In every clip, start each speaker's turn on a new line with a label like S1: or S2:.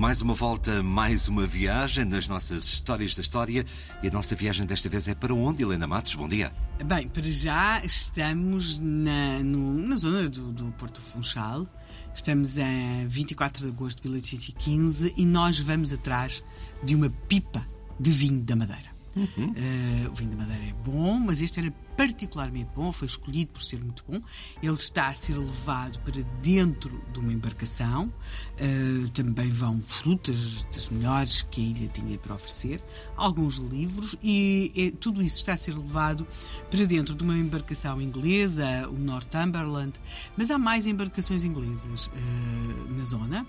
S1: Mais uma volta, mais uma viagem nas nossas histórias da história. E a nossa viagem desta vez é para onde, Helena Matos? Bom dia.
S2: Bem, para já estamos na, no, na zona do, do, Porto Funchal. Estamos a 24 de agosto de 1815 e nós vamos atrás de uma pipa de vinho da Madeira. Uhum. Uh, o vinho de madeira é bom, mas este era particularmente bom, foi escolhido por ser muito bom. Ele está a ser levado para dentro de uma embarcação. Uh, também vão frutas das melhores que a ilha tinha para oferecer, alguns livros, e, e tudo isso está a ser levado para dentro de uma embarcação inglesa, o Northumberland, mas há mais embarcações inglesas uh, na zona.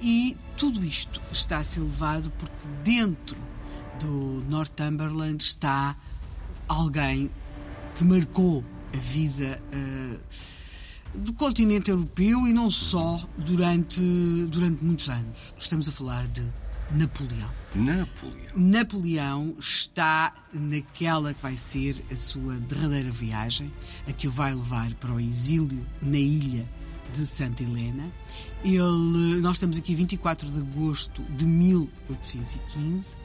S2: e tudo isto está a ser levado porque dentro do Northumberland está alguém que marcou a vida uh, do continente europeu e não só durante, durante muitos anos. Estamos a falar de Napoleão.
S1: Napoleão.
S2: Napoleão está naquela que vai ser a sua derradeira viagem, a que o vai levar para o exílio na ilha de Santa Helena. Ele, nós estamos aqui 24 de agosto de 1815.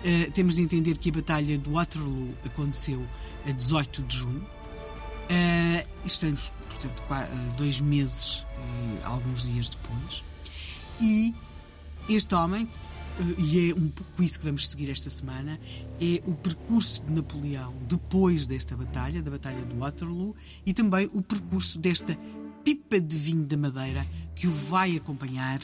S2: Uh, temos de entender que a Batalha de Waterloo aconteceu a 18 de junho. Uh, estamos, portanto, uh, dois meses e alguns dias depois. E este homem, e é um pouco isso que vamos seguir esta semana, é o percurso de Napoleão depois desta batalha, da Batalha de Waterloo, e também o percurso desta pipa de vinho da Madeira que o vai acompanhar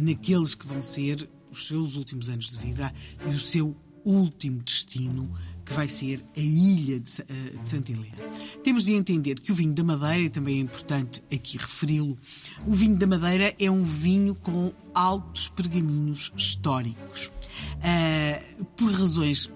S2: naqueles que vão ser os seus últimos anos de vida e o seu último destino, que vai ser a ilha de, uh, de Santa Helena. Temos de entender que o vinho da Madeira, e também é importante aqui referi-lo, o vinho da Madeira é um vinho com altos pergaminhos históricos. Uh, por razões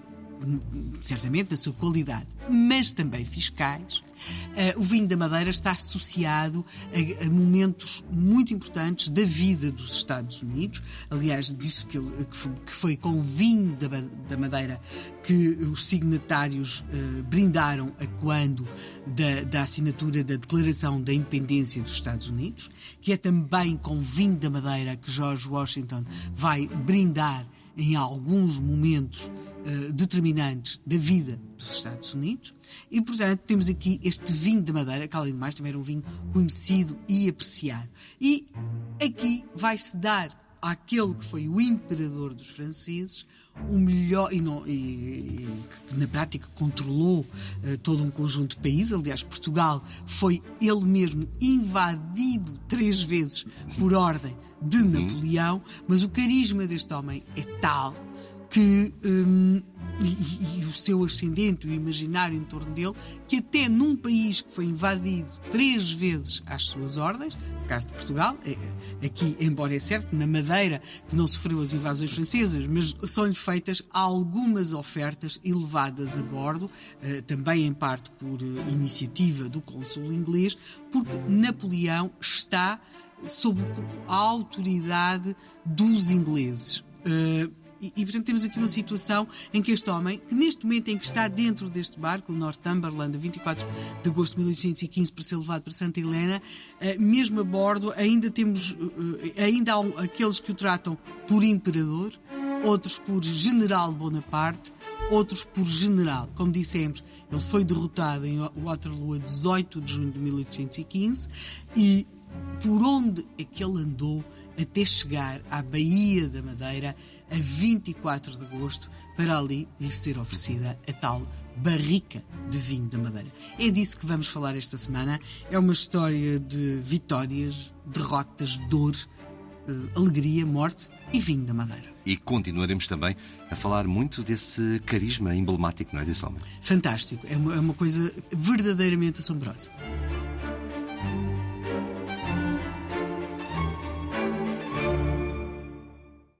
S2: certamente da sua qualidade, mas também fiscais. Uh, o vinho da Madeira está associado a, a, momentos muito importantes da vida dos Estados Unidos. Aliás, diz-se que, que, foi com o vinho da, da Madeira que os signatários uh, brindaram a quando da, da assinatura da Declaração da Independência dos Estados Unidos, que é também com vinho da Madeira que George Washington vai brindar em alguns momentos uh, determinantes da vida dos Estados Unidos. E, portanto, temos aqui este vinho de madeira, que além de mais também era um vinho conhecido e apreciado. E aqui vai-se dar àquele que foi o imperador dos franceses o melhor e, não, e, e que na prática controlou uh, todo um conjunto de países. Aliás, Portugal foi ele mesmo invadido três vezes por ordem de uhum. Napoleão, mas o carisma deste homem é tal que um, e, e, o seu ascendente, o imaginário em torno dele, que até num país que foi invadido três vezes às suas ordens, no caso de Portugal, é, aqui, embora é certo, na Madeira, que não sofreu as invasões francesas, mas são-lhe feitas algumas ofertas elevadas a bordo, eh, também em parte por eh, iniciativa do cônsul inglês, porque Napoleão está sob a autoridade dos ingleses. E, e, portanto, temos aqui uma situação em que este homem, que neste momento em que está dentro deste barco, o Northumberland, a 24 de agosto de 1815, para ser levado para Santa Helena, uh, mesmo a bordo, ainda temos, uh, ainda há aqueles que o tratam por imperador, outros por general Bonaparte, outros por general. Como dissemos, ele foi derrotado em Waterloo a 18 de junho de 1815 e por onde é que ele andou até chegar à Baía da Madeira a 24 de agosto para ali lhe ser oferecida a tal barrica de vinho da Madeira. É disso que vamos falar esta semana. É uma história de vitórias, derrotas, dor, uh, alegria, morte e vinho da Madeira.
S1: E continuaremos também a falar muito desse carisma emblemático, não é, desse homem?
S2: Fantástico. É uma, é uma coisa verdadeiramente assombrosa.